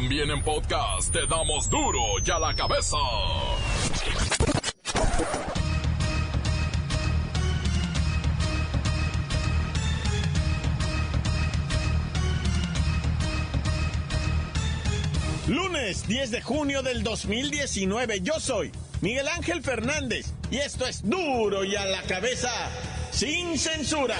También en podcast te damos duro y a la cabeza. Lunes 10 de junio del 2019. Yo soy Miguel Ángel Fernández y esto es duro y a la cabeza sin censura.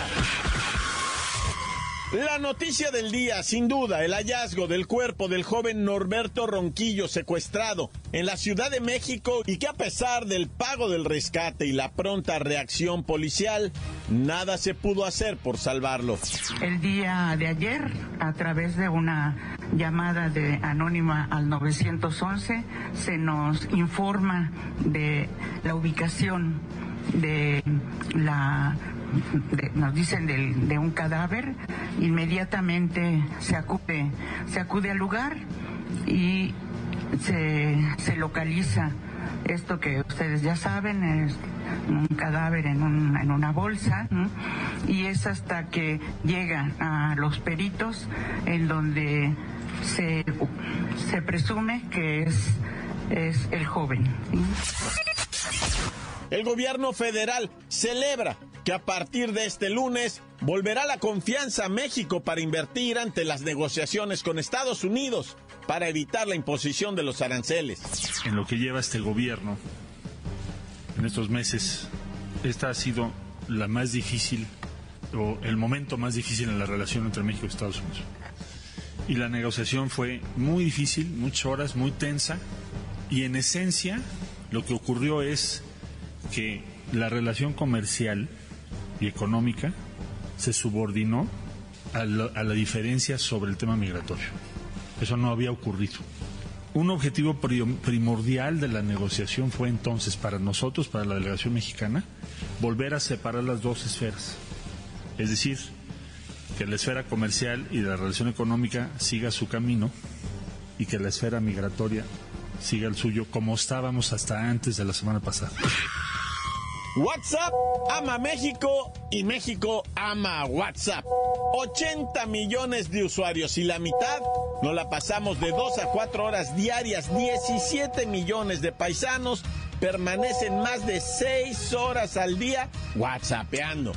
La noticia del día, sin duda, el hallazgo del cuerpo del joven Norberto Ronquillo secuestrado en la Ciudad de México y que a pesar del pago del rescate y la pronta reacción policial, nada se pudo hacer por salvarlo. El día de ayer, a través de una llamada de anónima al 911, se nos informa de la ubicación de la nos dicen de, un cadáver, inmediatamente se acude, se acude al lugar y se, se localiza esto que ustedes ya saben, es un cadáver en, en una bolsa, y es hasta que llega a los peritos en donde se, se presume que es, es el joven. El gobierno federal celebra que a partir de este lunes volverá la confianza a México para invertir ante las negociaciones con Estados Unidos para evitar la imposición de los aranceles. En lo que lleva este gobierno, en estos meses, esta ha sido la más difícil o el momento más difícil en la relación entre México y Estados Unidos. Y la negociación fue muy difícil, muchas horas, muy tensa, y en esencia lo que ocurrió es que la relación comercial y económica se subordinó a la, diferencia sobre el tema migratorio. Eso no había ocurrido. Un objetivo primordial de la negociación fue entonces para nosotros, para la delegación mexicana, volver a separar las dos esferas. Es decir, que la esfera comercial y la relación económica siga su camino y que la esfera migratoria siga el suyo como estábamos hasta antes de la semana pasada. WhatsApp ama México y México ama WhatsApp. 80 millones de usuarios y la mitad nos la pasamos de 2 a 4 horas diarias. 17 millones de paisanos permanecen más de 6 horas al día WhatsAppeando.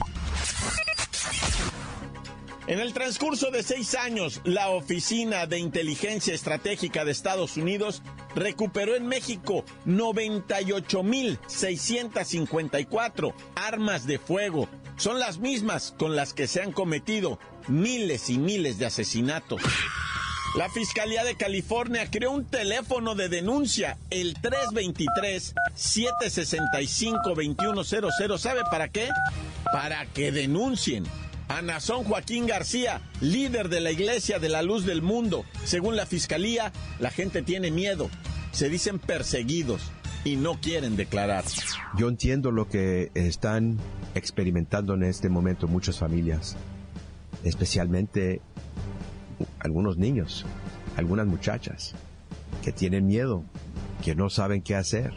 En el transcurso de seis años, la Oficina de Inteligencia Estratégica de Estados Unidos recuperó en México 98.654 armas de fuego. Son las mismas con las que se han cometido miles y miles de asesinatos. La Fiscalía de California creó un teléfono de denuncia, el 323-765-2100. ¿Sabe para qué? Para que denuncien a Nazón Joaquín García, líder de la Iglesia de la Luz del Mundo. Según la Fiscalía, la gente tiene miedo, se dicen perseguidos y no quieren declarar. Yo entiendo lo que están experimentando en este momento muchas familias, especialmente algunos niños, algunas muchachas que tienen miedo, que no saben qué hacer,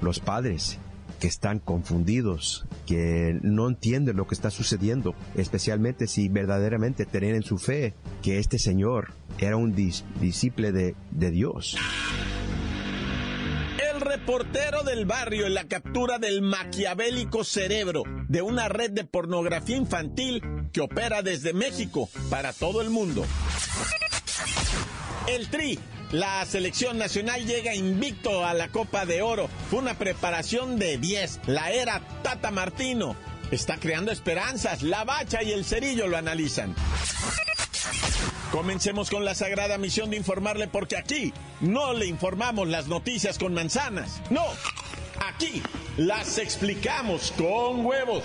los padres que están confundidos, que no entienden lo que está sucediendo, especialmente si verdaderamente tienen en su fe que este Señor era un discípulo de, de Dios. El reportero del barrio en la captura del maquiavélico cerebro de una red de pornografía infantil que opera desde México para todo el mundo. El Tri la selección nacional llega invicto a la Copa de Oro. Fue una preparación de 10. La era Tata Martino está creando esperanzas. La Bacha y el Cerillo lo analizan. Comencemos con la sagrada misión de informarle porque aquí no le informamos las noticias con manzanas. No, aquí las explicamos con huevos.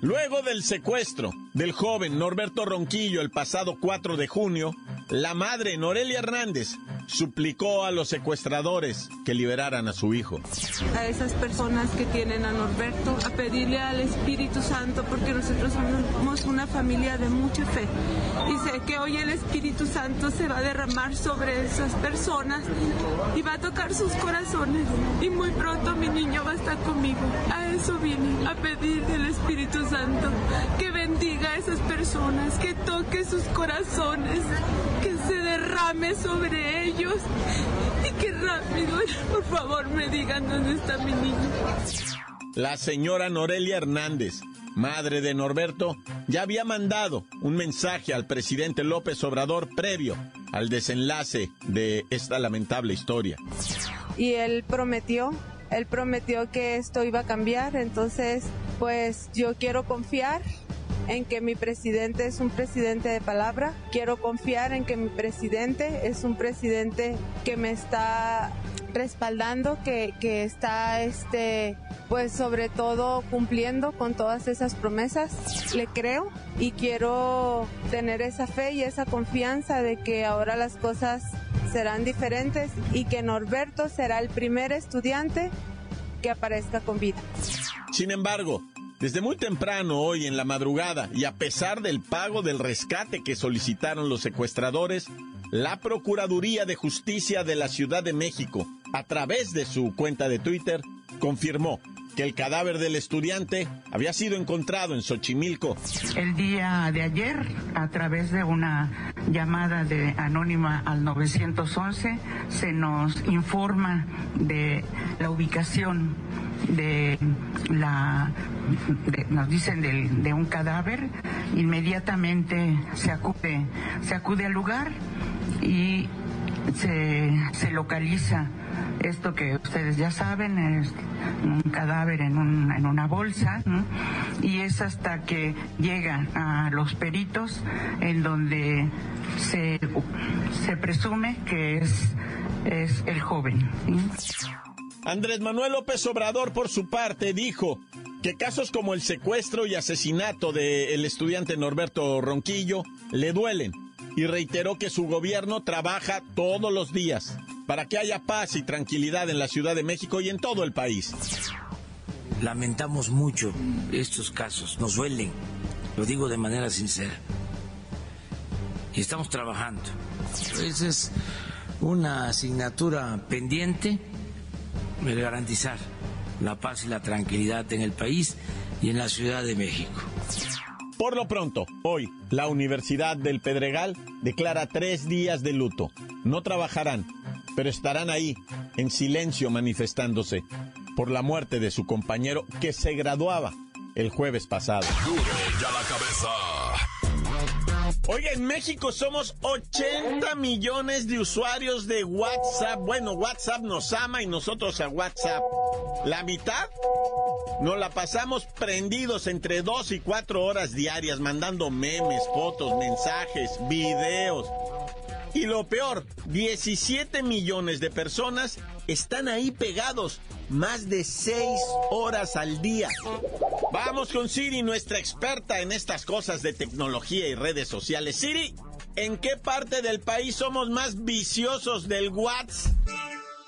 Luego del secuestro del joven Norberto Ronquillo el pasado 4 de junio, la madre Norelia Hernández suplicó a los secuestradores que liberaran a su hijo. A esas personas que tienen a Norberto, a pedirle al Espíritu Santo, porque nosotros somos una familia de mucha fe. Y sé que hoy el Espíritu Santo se va a derramar sobre esas personas y va a tocar sus corazones. Y muy pronto mi niño va a estar conmigo. A eso vine, a pedir del Espíritu Santo que bendiga a esas personas, que toque sus corazones, que se derrame sobre ellos y que rápido, por favor, me digan dónde está mi niño. La señora Norelia Hernández, madre de Norberto, ya había mandado un mensaje al presidente López Obrador previo al desenlace de esta lamentable historia. Y él prometió, él prometió que esto iba a cambiar, entonces pues yo quiero confiar en que mi presidente es un presidente de palabra. Quiero confiar en que mi presidente es un presidente que me está respaldando, que, que está este pues sobre todo cumpliendo con todas esas promesas. Le creo y quiero tener esa fe y esa confianza de que ahora las cosas serán diferentes y que Norberto será el primer estudiante que aparezca con vida. Sin embargo, desde muy temprano hoy en la madrugada y a pesar del pago del rescate que solicitaron los secuestradores, la Procuraduría de Justicia de la Ciudad de México, a través de su cuenta de Twitter, confirmó que el cadáver del estudiante había sido encontrado en Xochimilco. El día de ayer, a través de una llamada de anónima al 911, se nos informa de la ubicación de la nos dicen de, de, un cadáver inmediatamente se acude se acude al lugar y se, se localiza esto que ustedes ya saben es un cadáver en, un, en una bolsa y es hasta que llega a los peritos en donde se, se presume que es, es el joven. Andrés Manuel López Obrador, por su parte, dijo que casos como el secuestro y asesinato del estudiante Norberto Ronquillo le duelen y reiteró que su gobierno trabaja todos los días para que haya paz y tranquilidad en la Ciudad de México y en todo el país. Lamentamos mucho estos casos, nos duelen, lo digo de manera sincera. Y estamos trabajando. Esa es una asignatura pendiente el garantizar la paz y la tranquilidad en el país y en la Ciudad de México. Por lo pronto, hoy, la Universidad del Pedregal declara tres días de luto. No trabajarán, pero estarán ahí, en silencio manifestándose, por la muerte de su compañero que se graduaba el jueves pasado. ya la cabeza. Oiga, en México somos 80 millones de usuarios de WhatsApp. Bueno, WhatsApp nos ama y nosotros a WhatsApp. La mitad nos la pasamos prendidos entre dos y cuatro horas diarias, mandando memes, fotos, mensajes, videos. Y lo peor, 17 millones de personas están ahí pegados más de 6 horas al día. Vamos con Siri, nuestra experta en estas cosas de tecnología y redes sociales. Siri, ¿en qué parte del país somos más viciosos del WhatsApp?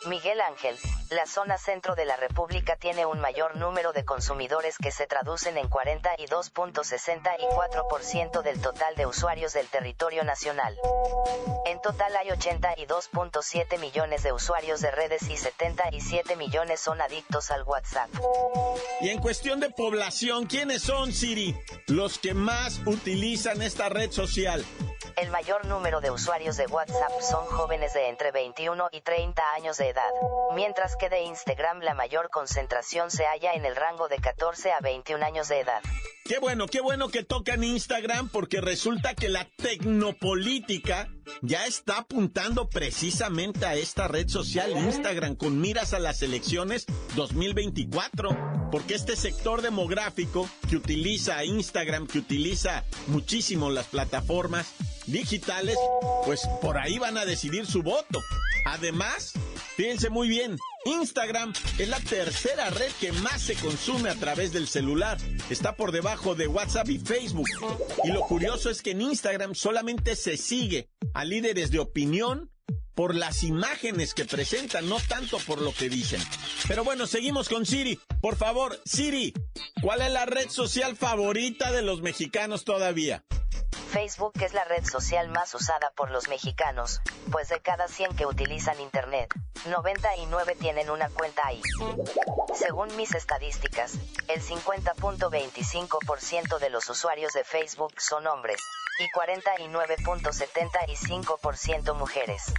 Miguel Ángel, la zona centro de la República tiene un mayor número de consumidores que se traducen en 42.64% del total de usuarios del territorio nacional. En total hay 82.7 millones de usuarios de redes y 77 millones son adictos al WhatsApp. Y en cuestión de población, ¿quiénes son, Siri, los que más utilizan esta red social? El mayor número de usuarios de WhatsApp son jóvenes de entre 21 y 30 años de edad, mientras de Instagram la mayor concentración se halla en el rango de 14 a 21 años de edad. Qué bueno, qué bueno que tocan Instagram porque resulta que la tecnopolítica ya está apuntando precisamente a esta red social Instagram con miras a las elecciones 2024. Porque este sector demográfico que utiliza Instagram, que utiliza muchísimo las plataformas digitales, pues por ahí van a decidir su voto. Además, fíjense muy bien, Instagram es la tercera red que más se consume a través del celular. Está por debajo de WhatsApp y Facebook. Y lo curioso es que en Instagram solamente se sigue a líderes de opinión por las imágenes que presentan, no tanto por lo que dicen. Pero bueno, seguimos con Siri. Por favor, Siri, ¿cuál es la red social favorita de los mexicanos todavía? Facebook es la red social más usada por los mexicanos, pues de cada 100 que utilizan Internet, 99 tienen una cuenta ahí. Según mis estadísticas, el 50.25% de los usuarios de Facebook son hombres, y 49.75% mujeres.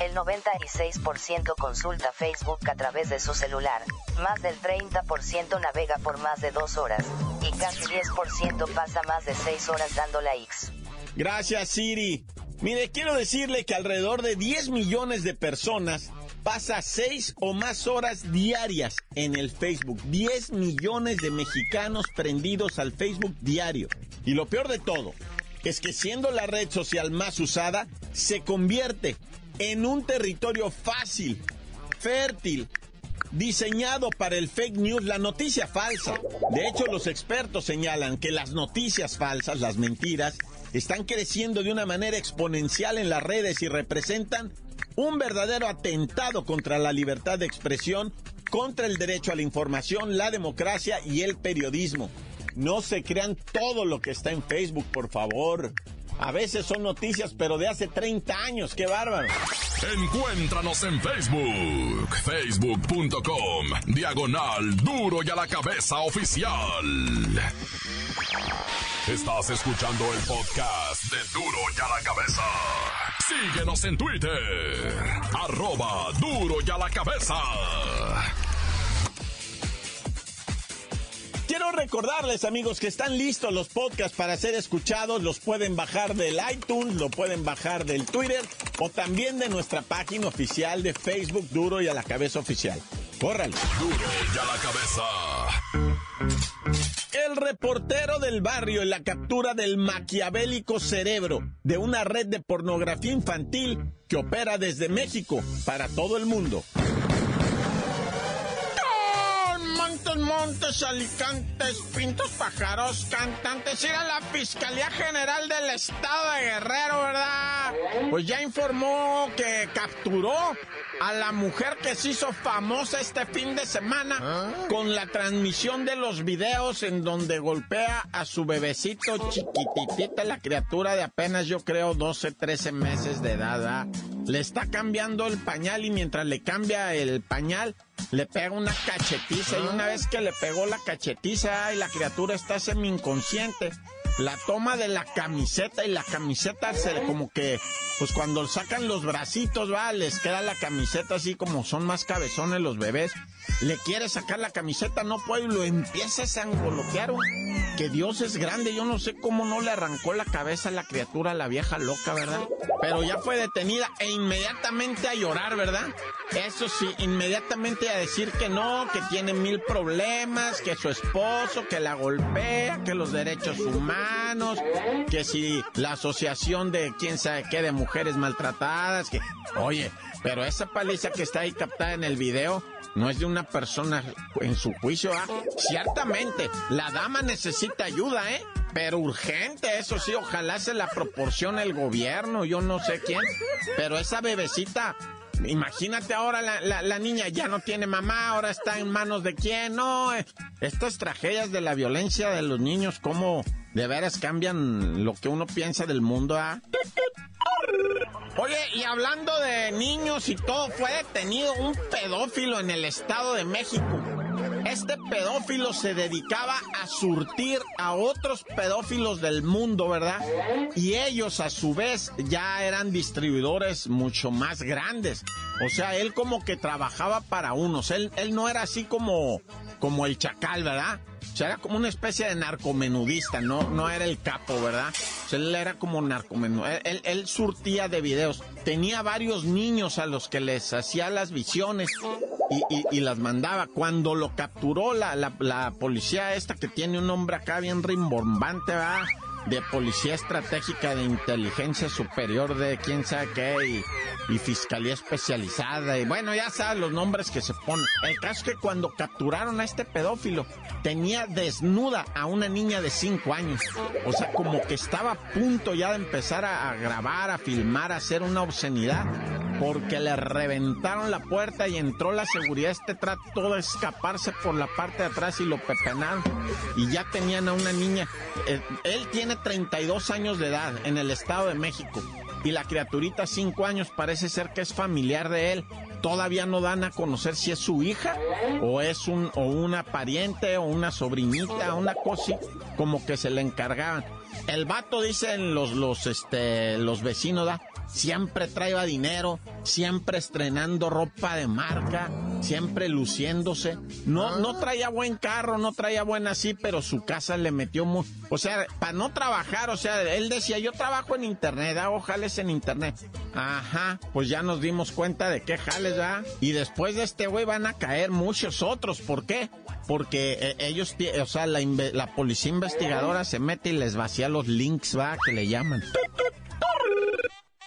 El 96% consulta Facebook a través de su celular, más del 30% navega por más de dos horas, y casi 10% pasa más de 6 horas dando likes. Gracias, Siri. Mire, quiero decirle que alrededor de 10 millones de personas pasa 6 o más horas diarias en el Facebook. 10 millones de mexicanos prendidos al Facebook diario. Y lo peor de todo es que siendo la red social más usada, se convierte en un territorio fácil, fértil, diseñado para el fake news, la noticia falsa. De hecho, los expertos señalan que las noticias falsas, las mentiras, están creciendo de una manera exponencial en las redes y representan un verdadero atentado contra la libertad de expresión, contra el derecho a la información, la democracia y el periodismo. No se crean todo lo que está en Facebook, por favor. A veces son noticias, pero de hace 30 años. ¡Qué bárbaro! Encuéntranos en Facebook, facebook.com, diagonal duro y a la cabeza oficial. Estás escuchando el podcast de duro y a la cabeza. Síguenos en Twitter, arroba duro y a la cabeza. Quiero recordarles, amigos, que están listos los podcasts para ser escuchados. Los pueden bajar del iTunes, lo pueden bajar del Twitter o también de nuestra página oficial de Facebook, Duro y a la Cabeza Oficial. ¡Córrale! Duro y a la cabeza. El reportero del barrio en la captura del maquiavélico cerebro de una red de pornografía infantil que opera desde México para todo el mundo. Montes, montes, alicantes, pintos, pájaros, cantantes. Ir a la Fiscalía General del Estado de Guerrero, ¿verdad? Pues ya informó que capturó a la mujer que se hizo famosa este fin de semana con la transmisión de los videos en donde golpea a su bebecito chiquititita, la criatura de apenas yo creo 12, 13 meses de edad. ¿verdad? Le está cambiando el pañal y mientras le cambia el pañal le pega una cachetiza y una vez que le pegó la cachetiza y la criatura está semi inconsciente, la toma de la camiseta y la camiseta se como que, pues cuando sacan los bracitos, va, les queda la camiseta así como son más cabezones los bebés. Le quiere sacar la camiseta, no puede y lo empieza a sangolotear. Que Dios es grande, yo no sé cómo no le arrancó la cabeza a la criatura, a la vieja loca, ¿verdad? Pero ya fue detenida e inmediatamente a llorar, ¿verdad? Eso sí, inmediatamente a decir que no, que tiene mil problemas, que su esposo, que la golpea, que los derechos humanos, que si la asociación de quién sabe qué de mujeres maltratadas, que, oye, pero esa paliza que está ahí captada en el video no es de una persona en su juicio, ¿ah? Ciertamente, la dama necesita ayuda, ¿eh? Pero urgente, eso sí, ojalá se la proporcione el gobierno, yo no sé quién. Pero esa bebecita, imagínate ahora la, niña ya no tiene mamá, ahora está en manos de quién. No, eh, estas tragedias de la violencia de los niños, cómo de veras cambian lo que uno piensa del mundo, ¿ah? Oye, y hablando de niños y todo, fue detenido un pedófilo en el Estado de México. Este pedófilo se dedicaba a surtir a otros pedófilos del mundo, ¿verdad? Y ellos a su vez ya eran distribuidores mucho más grandes. O sea, él como que trabajaba para unos. Él, él no era así como, como el chacal, ¿verdad? Era como una especie de narcomenudista, no, no era el capo, ¿verdad? Él era como narcomenudista. Él, él surtía de videos. Tenía varios niños a los que les hacía las visiones y, y, y las mandaba. Cuando lo capturó la, la, la, policía esta que tiene un nombre acá bien rimbombante, ¿verdad? De Policía Estratégica de Inteligencia Superior de quién sabe qué y, Fiscalía Especializada y bueno, ya sabes los nombres que se ponen. El caso es que cuando capturaron a este pedófilo tenía desnuda a una niña de 5 años. O sea, como que estaba a punto ya de empezar a, a grabar, a filmar, a hacer una obscenidad porque le reventaron la puerta y entró la seguridad. Este trató de escaparse por la parte de atrás y lo pepenaron. Y ya tenían a una niña. Eh, él tiene 32 años de edad en el Estado de México. Y la criaturita, 5 años, parece ser que es familiar de él. Todavía no dan a conocer si es su hija o es un, o una pariente o una sobrinita, una cosa como que se le encargaban. El vato, dicen los, los, este, los vecinos, ¿da? Siempre traía dinero, siempre estrenando ropa de marca, siempre luciéndose. No, no traía buen carro, no traía buen así, pero su casa le metió muy... O sea, para no trabajar, o sea, él decía, yo trabajo en internet, hago jales en internet. Ajá, pues ya nos dimos cuenta de qué jales, ¿ah? Y después de este güey van a caer muchos otros. ¿Por qué? Porque eh, ellos, o sea, la, la policía investigadora se mete y les vacía los links, ¿va? Que le llaman.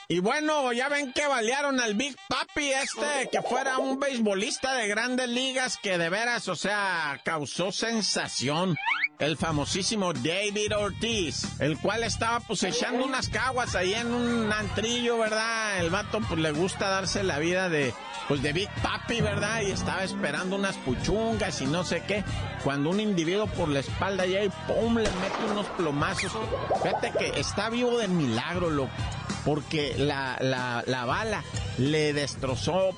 Y bueno, ya ven que balearon al Big Papi este, que fuera un beisbolista de grandes ligas que de veras, o sea, causó sensación. El famosísimo David Ortiz, el cual estaba pues echando unas caguas ahí en un antrillo, ¿verdad? El vato pues le gusta darse la vida de, pues de Big Papi, ¿verdad? Y estaba esperando unas puchungas y no sé qué. Cuando un individuo por la espalda ya y ¡pum! le mete unos plomazos. Fíjate que está vivo de milagro, loco porque la, la, la bala le destrozó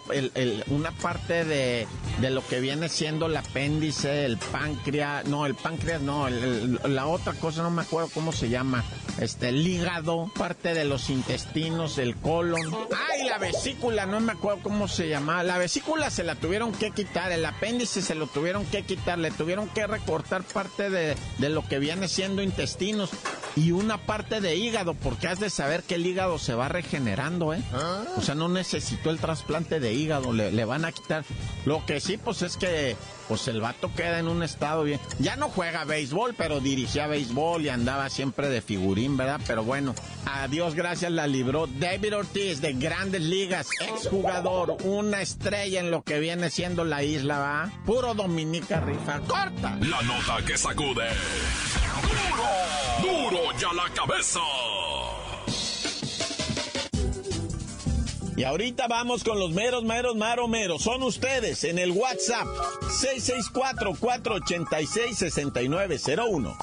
una parte de, lo que viene siendo el apéndice, el páncreas, no, el páncreas no, la otra cosa no me acuerdo cómo se llama, este, el hígado, parte de los intestinos, el colon, ay, la vesícula, no me acuerdo cómo se llamaba, la vesícula se la tuvieron que quitar, el apéndice se lo tuvieron que quitar, le tuvieron que recortar parte de, de lo que viene siendo intestinos y una parte de hígado, porque has de saber que el hígado se va regenerando, ¿eh? ¿Ah? O sea, no necesitó el trasplante de hígado, le, van a quitar. Lo que sí, pues es que pues el vato queda en un estado bien. Ya no juega béisbol, pero dirigía béisbol y andaba siempre de figurín, ¿verdad? Pero bueno, a Dios gracias la libró David Ortiz de Grandes Ligas, exjugador, una estrella en lo que viene siendo la isla, ¿va? Puro Dominica Rifa. ¡Corta! La nota que sacude. ¡Duro! ¡Duro ya la cabeza! Y ahorita vamos con los meros, meros, maro, meros. Son ustedes en el WhatsApp 664-486-6901.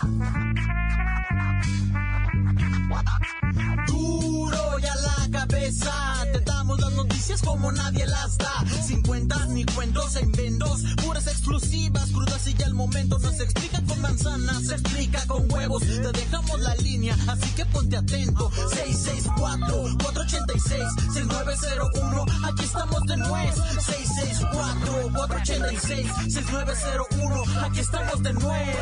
Duro ya la cabeza, te damos las noticias como nadie las da. Sin cuentas ni cuentos en vendos, puras exclusivas, crudas y ya el momento no se explica con manzanas, se explica con huevos. Te dejamos la línea, así que ponte atento. 664-486-6901, aquí estamos de nuez. 664-486-6901, aquí estamos de nuez.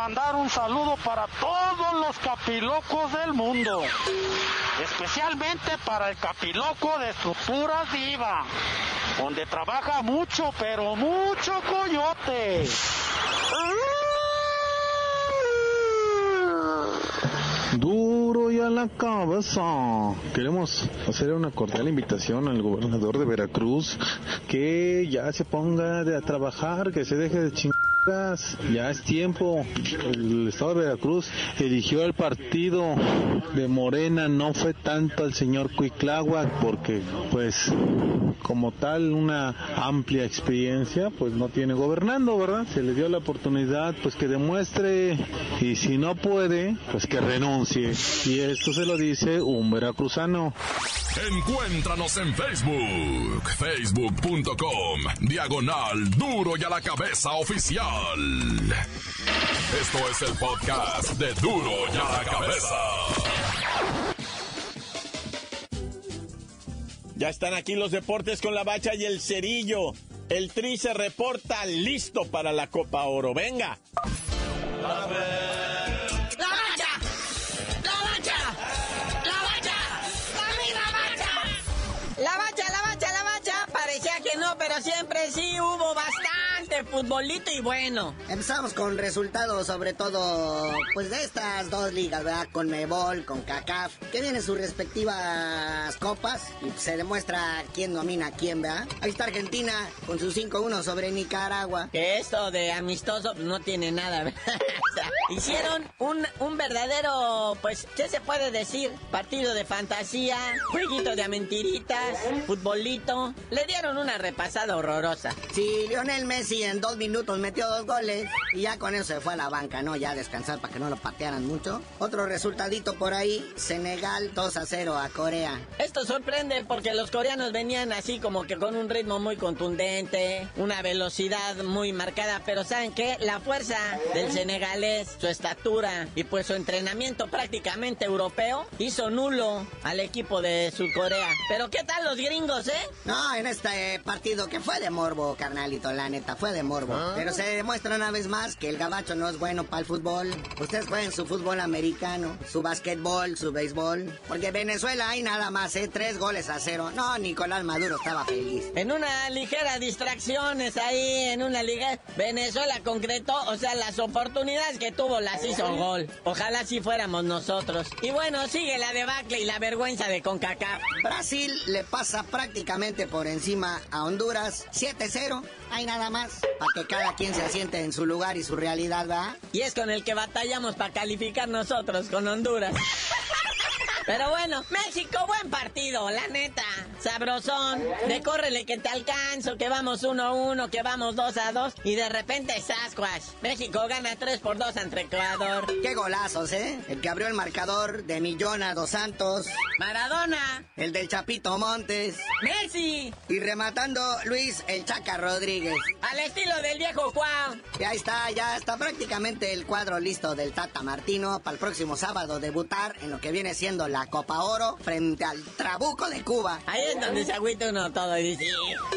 Mandar un saludo para todos los capilocos del mundo, especialmente para el capiloco de estructuras diva, donde trabaja mucho, pero mucho coyote. Duro y a la cabeza. Queremos hacer una cordial invitación al gobernador de Veracruz que ya se ponga a trabajar, que se deje de chingar ya es tiempo. El Estado de Veracruz eligió el partido de Morena, no fue tanto al señor Cuicláhuac, porque pues como tal una amplia experiencia, pues no tiene gobernando, ¿verdad? Se le dio la oportunidad, pues que demuestre y si no puede, pues que renuncie. Y esto se lo dice un veracruzano. Encuéntranos en Facebook, facebook.com, diagonal duro y a la cabeza oficial. Esto es el podcast de duro y a la cabeza. Ya están aquí los deportes con la bacha y el cerillo. El tri se reporta listo para la Copa Oro. Venga. Futbolito y bueno. Empezamos con resultados sobre todo, pues de estas dos ligas, ¿verdad? Con Mebol, con CACAF, que tienen sus respectivas copas y se demuestra quién domina a quién, ¿verdad? Ahí está Argentina con su 5-1 sobre Nicaragua. Que esto de amistoso no tiene nada, ¿verdad? Hicieron un, un verdadero, pues, ¿qué se puede decir? Partido de fantasía, jueguito de mentiritas, futbolito. Le dieron una repasada horrorosa. Sí, Lionel Messi en dos minutos metió dos goles y ya con eso se fue a la banca, ¿no? Ya a descansar para que no lo patearan mucho. Otro resultadito por ahí, Senegal 2 a 0 a Corea. Esto sorprende porque los coreanos venían así como que con un ritmo muy contundente, una velocidad muy marcada, pero ¿saben qué? La fuerza del senegalés, su estatura y pues su entrenamiento prácticamente europeo hizo nulo al equipo de Surcorea. Pero ¿qué tal los gringos, eh? No, en este partido que fue de morbo, carnalito, la neta, fue de morbo. Pero se demuestra una vez más que el gabacho no es bueno para el fútbol. Ustedes jueguen su fútbol americano, su basquetbol, su béisbol. Porque Venezuela hay nada más, ¿eh? Tres goles a cero. No, Nicolás Maduro estaba feliz. En una ligera distracciones ahí, en una liga, Venezuela concretó, o sea, las oportunidades que tuvo las hizo gol. Ojalá si fuéramos nosotros. Y bueno, sigue la debacle y la vergüenza de CONCACAF. Brasil le pasa prácticamente por encima a Honduras 7-0. Hay nada más. Para que cada quien se asiente en su lugar y su realidad, ¿va? Y es con el que batallamos para calificar nosotros, con Honduras. Pero bueno, México, buen partido, la neta. Sabrosón. De córrele que te alcanzo, que vamos 1-1, que vamos 2-2. Y de repente Sasquatch. México gana 3 por 2 ante Ecuador. Qué golazos, ¿eh? El que abrió el marcador de Millona Dos Santos. Maradona. El del Chapito Montes. Messi. Y rematando Luis el Chaca Rodríguez. Al estilo del viejo Juan. Y ahí está, ya está prácticamente el cuadro listo del Tata Martino para el próximo sábado debutar en lo que viene siendo la Copa Oro frente al Trabuco de Cuba. Ahí es donde se agüita uno todo y dice,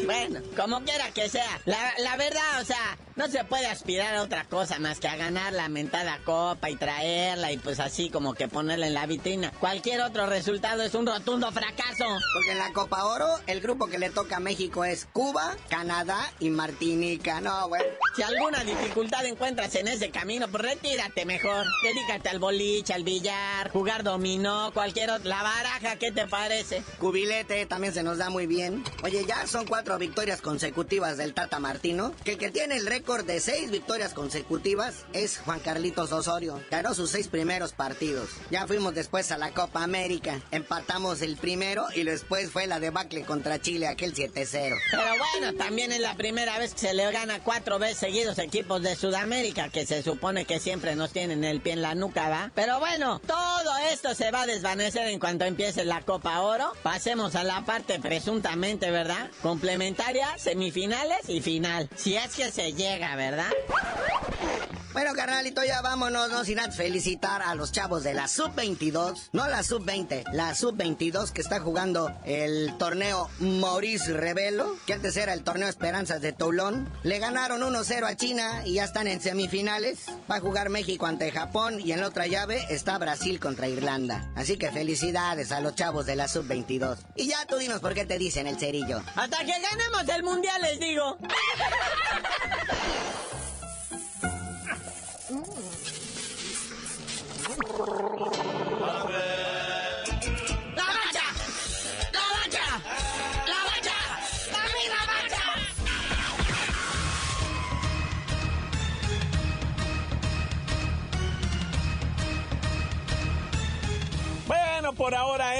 bueno, como quiera que sea. La, la verdad, o sea, no se puede aspirar a otra cosa más que a ganar la mentada copa y traerla y pues así como que ponerla en la vitrina. Cualquier otro resultado es un rotundo fracaso. Porque en la Copa Oro, el grupo que le toca a México es Cuba, Canadá y Martinica. No, güey. Si alguna dificultad encuentras en ese camino, pues retírate mejor. Dedícate al boliche, al billar, jugar dominó, cualquier otra. La baraja, ¿qué te parece? Cubilete también se nos da muy bien. Oye, ya son cuatro victorias consecutivas del Tata Martino. Que el que tiene el récord de seis victorias consecutivas es Juan Carlitos Osorio. Ganó sus seis primeros partidos. Ya fuimos después a la Copa América. Empatamos el primero y después fue la debacle contra Chile, aquel 7-0. Pero bueno, también es la primera vez que se le gana cuatro veces seguidos equipos de Sudamérica, que se supone que siempre nos tienen el pie en la nuca, ¿va? Pero bueno, todo esto se va a desvanecer en cuanto empiece la Copa Oro. Pasemos a la parte presuntamente, ¿verdad? Complementaria, semifinales y final. Si es que se llega, ¿verdad? Bueno, carnalito, ya vámonos, no sin antes felicitar a los chavos de la Sub-22, no la Sub-20, la Sub-22 que está jugando el torneo Maurice Revelo, que antes era el torneo Esperanzas de Toulon. Le ganaron 1-0 a China y ya están en semifinales. Va a jugar México ante Japón y en la otra llave está Brasil contra Irlanda. Así que felicidades a los chavos de la Sub-22. Y ya tú dinos por qué te dicen el cerillo. Hasta que ganemos el mundial, les digo.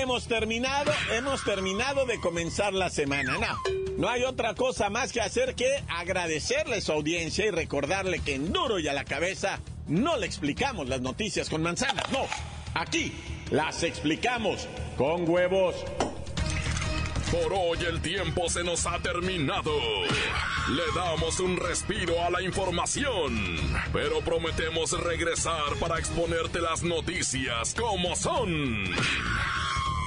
Hemos terminado, hemos terminado de comenzar la semana. No, no hay otra cosa más que hacer que agradecerle su audiencia y recordarle que en duro y a la cabeza no le explicamos las noticias con manzanas, no. Aquí las explicamos con huevos. Por hoy el tiempo se nos ha terminado. Le damos un respiro a la información, pero prometemos regresar para exponerte las noticias como son.